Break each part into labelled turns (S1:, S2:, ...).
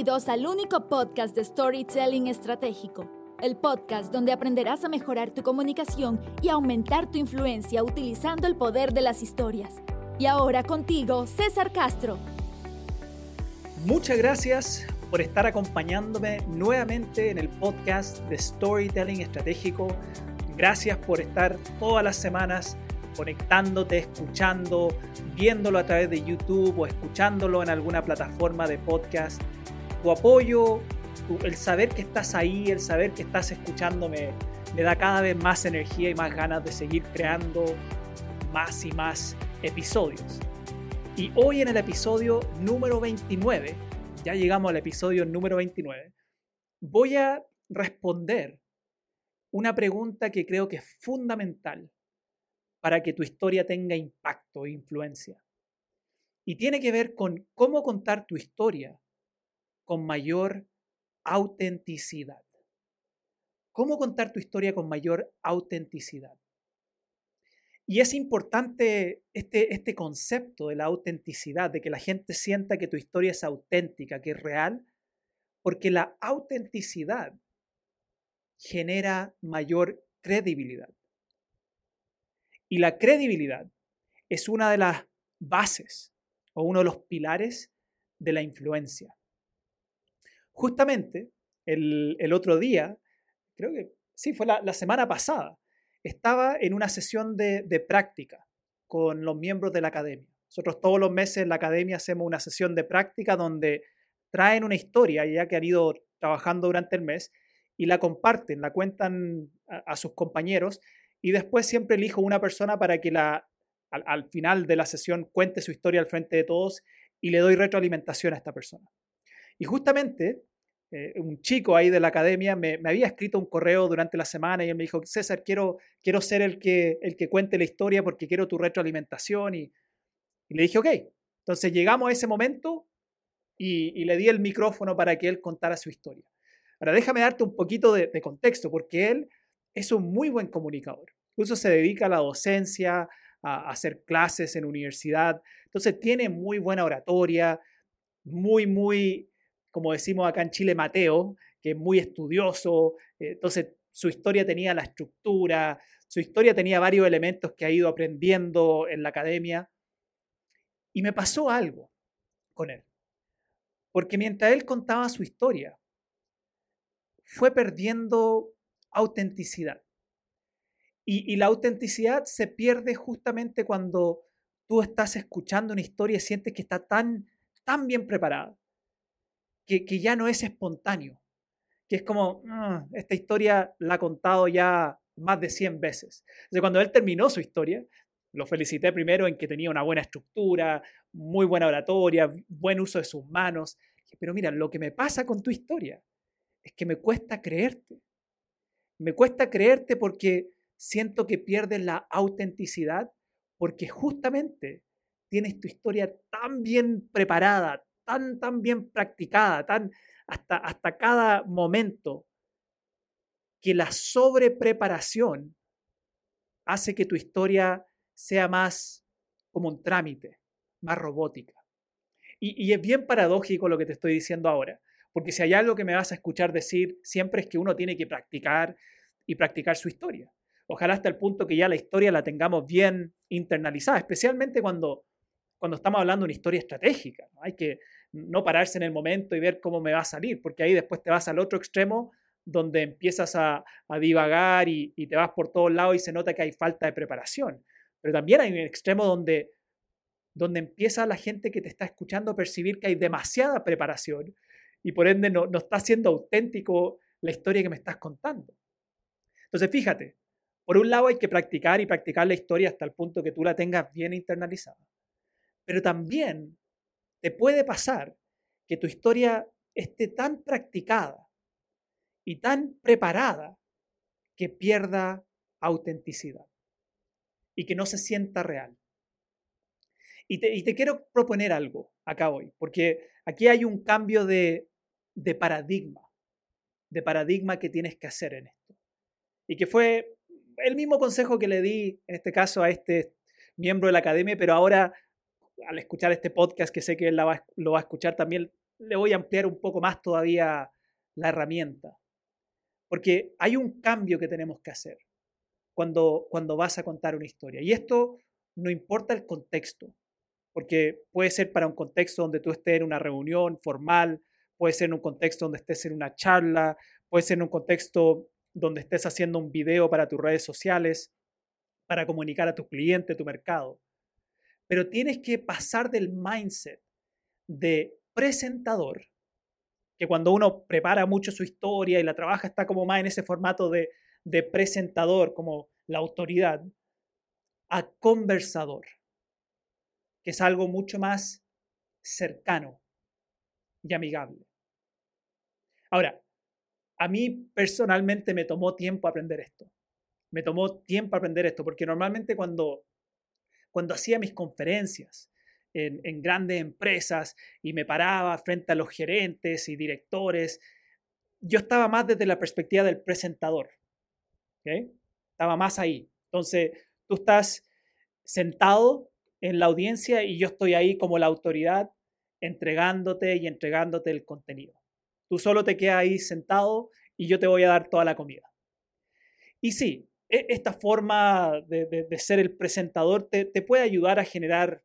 S1: Bienvenidos al único podcast de Storytelling Estratégico, el podcast donde aprenderás a mejorar tu comunicación y aumentar tu influencia utilizando el poder de las historias. Y ahora contigo, César Castro.
S2: Muchas gracias por estar acompañándome nuevamente en el podcast de Storytelling Estratégico. Gracias por estar todas las semanas conectándote, escuchando, viéndolo a través de YouTube o escuchándolo en alguna plataforma de podcast. Tu apoyo, el saber que estás ahí, el saber que estás escuchándome, me da cada vez más energía y más ganas de seguir creando más y más episodios. Y hoy en el episodio número 29, ya llegamos al episodio número 29, voy a responder una pregunta que creo que es fundamental para que tu historia tenga impacto e influencia. Y tiene que ver con cómo contar tu historia con mayor autenticidad. ¿Cómo contar tu historia con mayor autenticidad? Y es importante este, este concepto de la autenticidad, de que la gente sienta que tu historia es auténtica, que es real, porque la autenticidad genera mayor credibilidad. Y la credibilidad es una de las bases o uno de los pilares de la influencia. Justamente el, otro día, creo que sí, fue la, semana pasada, estaba en una sesión de, práctica con los miembros de la academia. Nosotros todos los meses en la academia hacemos una sesión de práctica donde traen una historia, ya que han ido trabajando durante el mes, y la comparten, la cuentan a, sus compañeros y después siempre elijo una persona para que la, al, final de la sesión cuente su historia al frente de todos y le doy retroalimentación a esta persona. Y justamente eh, un chico ahí de la academia me, había escrito un correo durante la semana y él me dijo, César, quiero, quiero ser el que, el que cuente la historia porque quiero tu retroalimentación. Y, le dije, ok. Entonces llegamos a ese momento y, le di el micrófono para que él contara su historia. Ahora déjame darte un poquito de contexto porque él es un muy buen comunicador. Incluso se dedica a la docencia, a, hacer clases en universidad. Entonces tiene muy buena oratoria, muy, muy, como decimos acá en Chile, Mateo, que es muy estudioso. Entonces su historia tenía la estructura, su historia tenía varios elementos que ha ido aprendiendo en la academia. Y me pasó algo con él. Porque mientras él contaba su historia, fue perdiendo autenticidad. Y, la autenticidad se pierde justamente cuando tú estás escuchando una historia y sientes que está tan, tan bien preparada, que, que ya no es espontáneo, que es como, ah, esta historia la ha contado ya más de 100 veces. Entonces, cuando él terminó su historia, lo felicité primero en que tenía una buena estructura, muy buena oratoria, buen uso de sus manos. Pero mira, lo que me pasa con tu historia es que me cuesta creerte. Me cuesta creerte porque siento que pierdes la autenticidad, porque justamente tienes tu historia tan bien preparada, tan, tan bien practicada, tan hasta, hasta cada momento, que la sobrepreparación hace que tu historia sea más como un trámite, más robótica. Y, y, es bien paradójico lo que te estoy diciendo ahora, porque si hay algo que me vas a escuchar decir siempre es que uno tiene que practicar y practicar su historia. Ojalá hasta el punto que ya la historia la tengamos bien internalizada, especialmente cuando, cuando estamos hablando de una historia estratégica. Hay que no pararse en el momento y ver cómo me va a salir, porque ahí después te vas al otro extremo donde empiezas a, divagar y, y, te vas por todos lados y se nota que hay falta de preparación. Pero también hay un extremo donde, donde empieza la gente que te está escuchando a percibir que hay demasiada preparación y por ende no, no está siendo auténtico la historia que me estás contando. Entonces, fíjate, por un lado hay que practicar y practicar la historia hasta el punto que tú la tengas bien internalizada. Pero también te puede pasar que tu historia esté tan practicada y tan preparada que pierda autenticidad y que no se sienta real. Y te, quiero proponer algo acá hoy, porque aquí hay un cambio de, de paradigma, de paradigma que tienes que hacer en esto. Y que fue el mismo consejo que le di, en este caso, a este miembro de la academia, pero ahora, al escuchar este podcast, que sé que él lo va a escuchar también, le voy a ampliar un poco más todavía la herramienta. Porque hay un cambio que tenemos que hacer cuando, cuando vas a contar una historia. Y esto no importa el contexto, porque puede ser para un contexto donde tú estés en una reunión formal, puede ser en un contexto donde estés en una charla, puede ser en un contexto donde estés haciendo un video para tus redes sociales, para comunicar a tu cliente, tu mercado. Pero tienes que pasar del mindset de presentador, que cuando uno prepara mucho su historia y la trabaja está como más en ese formato de, presentador, como la autoridad, a conversador, que es algo mucho más cercano y amigable. Ahora, a mí personalmente me tomó tiempo aprender esto. Me tomó tiempo aprender esto, porque normalmente cuando, cuando hacía mis conferencias en, grandes empresas y me paraba frente a los gerentes y directores, yo estaba más desde la perspectiva del presentador. Estaba más ahí. Entonces, tú estás sentado en la audiencia y yo estoy ahí como la autoridad entregándote y entregándote el contenido. Tú solo te quedas ahí sentado y yo te voy a dar toda la comida. Y sí, esta forma de, ser el presentador te, puede ayudar a generar,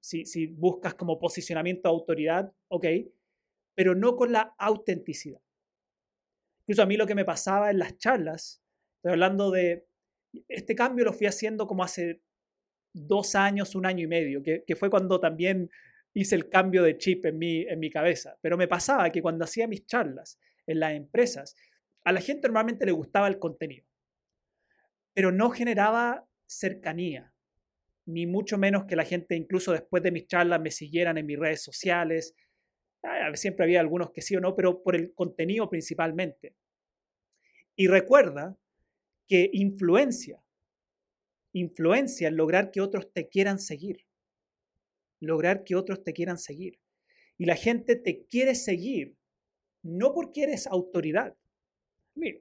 S2: si, buscas como posicionamiento de autoridad, ok, pero no con la autenticidad. Incluso a mí lo que me pasaba en las charlas, estoy hablando de, este cambio lo fui haciendo como hace dos años, un año y medio, que, fue cuando también hice el cambio de chip en mi cabeza. Pero me pasaba que cuando hacía mis charlas en las empresas, a la gente normalmente le gustaba el contenido, pero no generaba cercanía, ni mucho menos que la gente incluso después de mis charlas me siguieran en mis redes sociales. Siempre había algunos que sí o no, pero por el contenido principalmente. Y recuerda que influencia, influencia en lograr que otros te quieran seguir lograr que otros te quieran seguir. Y la gente te quiere seguir no porque eres autoridad.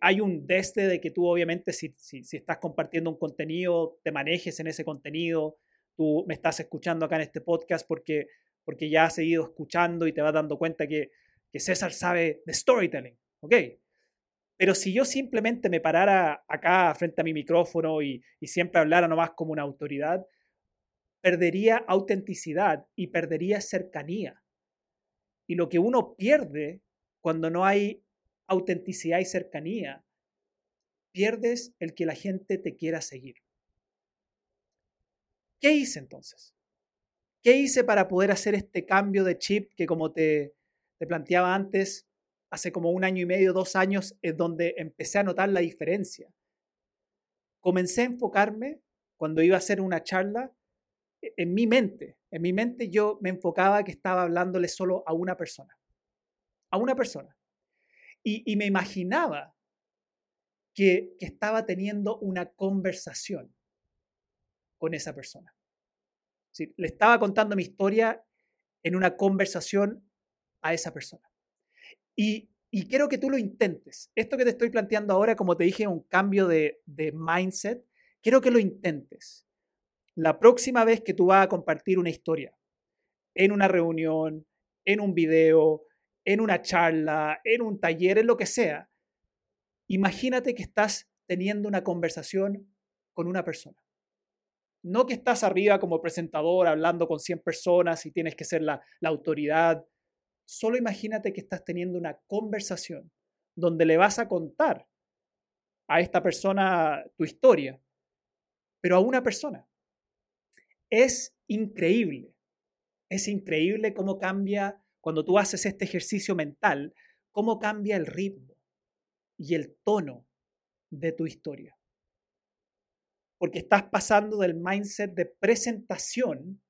S2: Hay un desde de que tú obviamente si, estás compartiendo un contenido, te manejes en ese contenido, tú me estás escuchando acá en este podcast porque, porque ya has seguido escuchando y te vas dando cuenta que, que César sabe de storytelling, ¿ok? Pero si yo simplemente me parara acá frente a mi micrófono y, y siempre hablara nomás como una autoridad, perdería autenticidad y perdería cercanía. Y lo que uno pierde cuando no hay autenticidad y cercanía, pierdes el que la gente te quiera seguir. ¿Qué hice entonces? ¿Qué hice para poder hacer este cambio de chip que como te, te planteaba antes, hace como un año y medio, dos años, es donde empecé a notar la diferencia? Comencé a enfocarme cuando iba a hacer una charla e-, en mi mente, en mi mente yo me enfocaba que estaba hablándole solo a una persona, a una persona. Y, me imaginaba que, estaba teniendo una conversación con esa persona. le estaba contando mi historia en una conversación a esa persona. Y, quiero que tú lo intentes. Esto que te estoy planteando ahora, como te dije, un cambio de, de mindset, quiero que lo intentes la próxima vez que tú vas a compartir una historia en una reunión, en un video, en una charla, en un taller, en lo que sea, imagínate que estás teniendo una conversación con una persona. No que estás arriba como presentador hablando con 100 personas y tienes que ser la, la autoridad. Solo imagínate que estás teniendo una conversación donde le vas a contar a esta persona tu historia, pero a una persona. Es increíble, es increíble cómo cambia cuando tú haces este ejercicio mental, cómo cambia el ritmo y el tono de tu historia. Porque estás pasando del mindset de presentación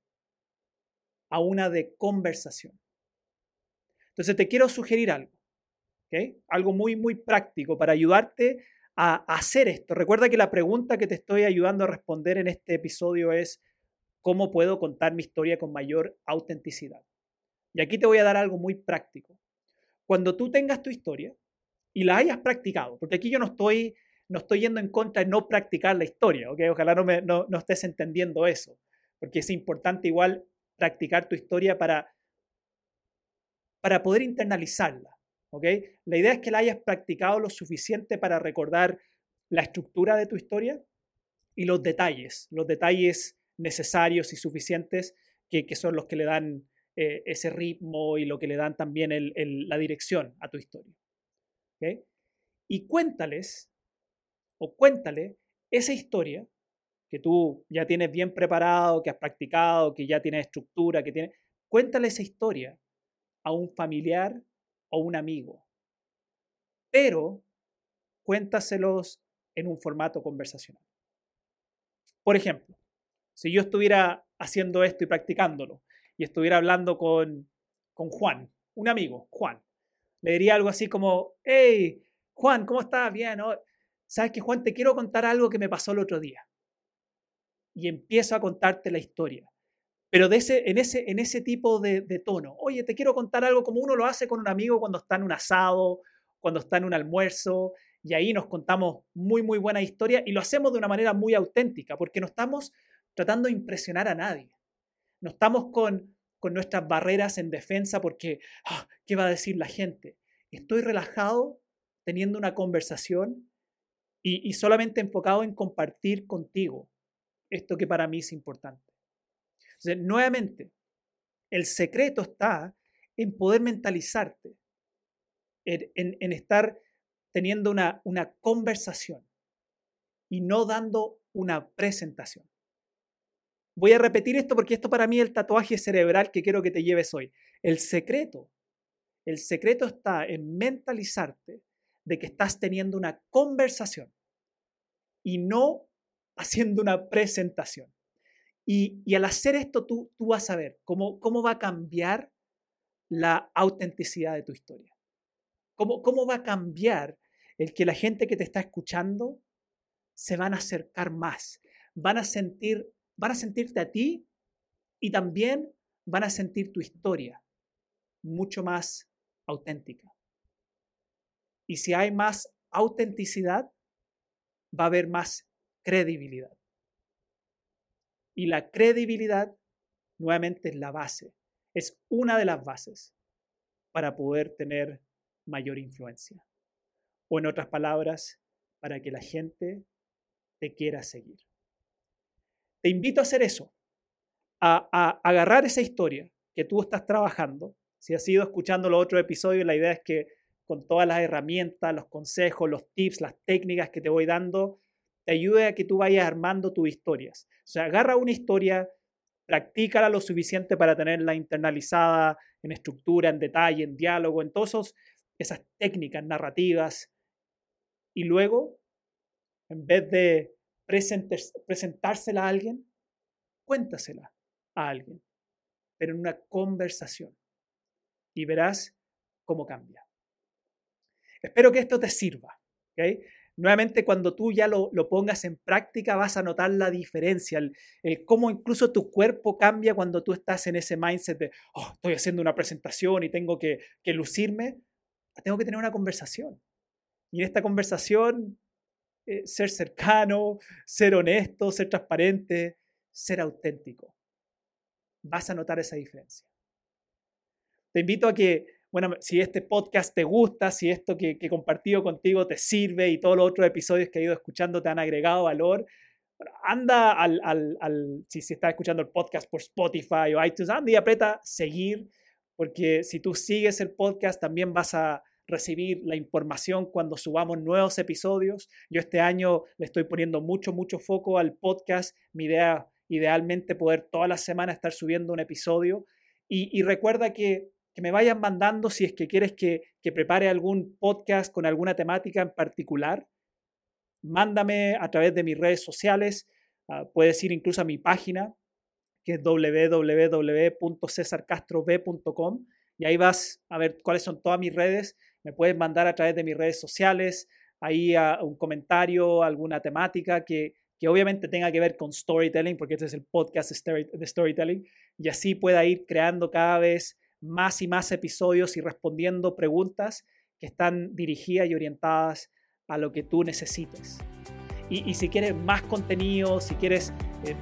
S2: a una de conversación. Entonces te quiero sugerir algo, algo muy, muy práctico para ayudarte a hacer esto. Recuerda que la pregunta que te estoy ayudando a responder en este episodio es, cómo puedo contar mi historia con mayor autenticidad. Y aquí te voy a dar algo muy práctico. Cuando tú tengas tu historia y la hayas practicado, porque aquí yo no estoy, no estoy yendo en contra de no practicar la historia, ¿ok? Ojalá no, me, no, no estés entendiendo eso, porque es importante igual practicar tu historia para, para poder internalizarla. La idea es que la hayas practicado lo suficiente para recordar la estructura de tu historia y los detalles, los detalles necesarios y suficientes que, son los que le dan eh, ese ritmo y lo que le dan también la dirección a tu historia. Y cuéntales, o cuéntale esa historia que tú ya tienes bien preparado, que has practicado, que ya tienes estructura, que tiene, cuéntale esa historia a un familiar o un amigo. Pero cuéntaselos en un formato conversacional. Por ejemplo, si yo estuviera haciendo esto y practicándolo y estuviera hablando con, con Juan, un amigo, Juan, le diría algo así como, hey, Juan, ¿cómo estás? Bien, ¿sabes que Juan? Te quiero contar algo que me pasó el otro día. Y empiezo a contarte la historia. Pero de ese, en, ese, en ese tipo de, de, tono. Oye, te quiero contar algo como uno lo hace con un amigo cuando está en un asado, cuando está en un almuerzo, y ahí nos contamos muy, muy buena historia y lo hacemos de una manera muy auténtica, porque no estamos tratando de impresionar a nadie. No estamos con, con nuestras barreras en defensa porque, ah, ¿qué va a decir la gente? Estoy relajado teniendo una conversación y, solamente enfocado en compartir contigo esto que para mí es importante. Nuevamente, el secreto está en poder mentalizarte, en, en, estar teniendo una, una conversación y no dando una presentación. Voy a repetir esto porque esto para mí es el tatuaje cerebral que quiero que te lleves hoy. El secreto, el secreto está en mentalizarte de que estás teniendo una conversación y no haciendo una presentación. Y, al hacer esto, tú, tú vas a ver cómo, cómo va a cambiar la autenticidad de tu historia. Cómo, cómo va a cambiar el que la gente que te está escuchando se van a acercar más, van a sentir, van a sentirte a ti y también van a sentir tu historia mucho más auténtica. Y si hay más autenticidad, va a haber más credibilidad. Y la credibilidad, nuevamente, es la base, es una de las bases para poder tener mayor influencia. O en otras palabras, para que la gente te quiera seguir. Te invito a hacer eso, a, a agarrar esa historia que tú estás trabajando. Si has ido escuchando los otros episodios, la idea es que con todas las herramientas, los consejos, los tips, las técnicas que te voy dando, te ayude a que tú vayas armando tus historias. O sea, agarra una historia, practícala lo suficiente para tenerla internalizada en estructura, en detalle, en diálogo, en todas esas técnicas narrativas. Y luego, en vez de presentársela a alguien, cuéntasela a alguien, pero en una conversación. Y verás cómo cambia. Espero que esto te sirva. ¿okay? nuevamente cuando tú ya lo, pongas en práctica vas a notar la diferencia, el, cómo incluso tu cuerpo cambia cuando tú estás en ese mindset de, oh, estoy haciendo una presentación y tengo que, lucirme, tengo que tener una conversación. Y en esta conversación, eh, ser cercano, ser honesto, ser transparente, ser auténtico. Vas a notar esa diferencia. Te invito a que bueno, si este podcast te gusta, si esto que, he compartido contigo te sirve y todos los otros episodios que he ido escuchando te han agregado valor, anda al, al, si, si estás escuchando el podcast por Spotify o iTunes, anda y aprieta seguir, porque si tú sigues el podcast también vas a recibir la información cuando subamos nuevos episodios. Yo este año le estoy poniendo mucho, mucho foco al podcast. Mi idea, idealmente, poder toda la semana estar subiendo un episodio. Y, recuerda que que me vayan mandando si es que quieres que, prepare algún podcast con alguna temática en particular. Mándame a través de mis redes sociales. Ah, puedes ir incluso a mi página, que es www.cesarcastrob.com. Y ahí vas a ver cuáles son todas mis redes. Me puedes mandar a través de mis redes sociales, ahí un comentario, alguna temática que, que obviamente tenga que ver con storytelling, porque este es el podcast de storytelling, y así pueda ir creando cada vez más y más episodios y respondiendo preguntas que están dirigidas y orientadas a lo que tú necesites. Y, si quieres más contenido, si quieres eh,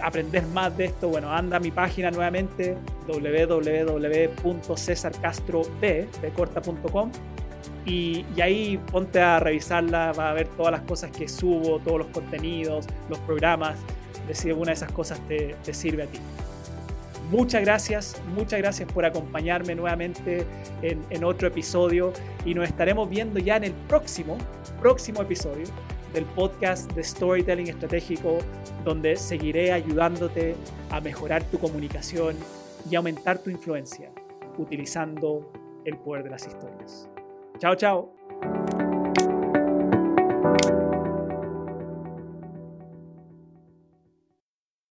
S2: aprender más de esto, bueno, anda a mi página nuevamente www.cesarcastrob.com y, y, ahí ponte a revisarla, va a ver todas las cosas que subo, todos los contenidos, los programas, de si alguna de esas cosas te, te sirve a ti. Muchas gracias, muchas gracias por acompañarme nuevamente en, en, otro episodio y nos estaremos viendo ya en el próximo, próximo episodio del podcast de Storytelling Estratégico, donde seguiré ayudándote a mejorar tu comunicación y aumentar tu influencia utilizando el poder de las historias. Chao, chao.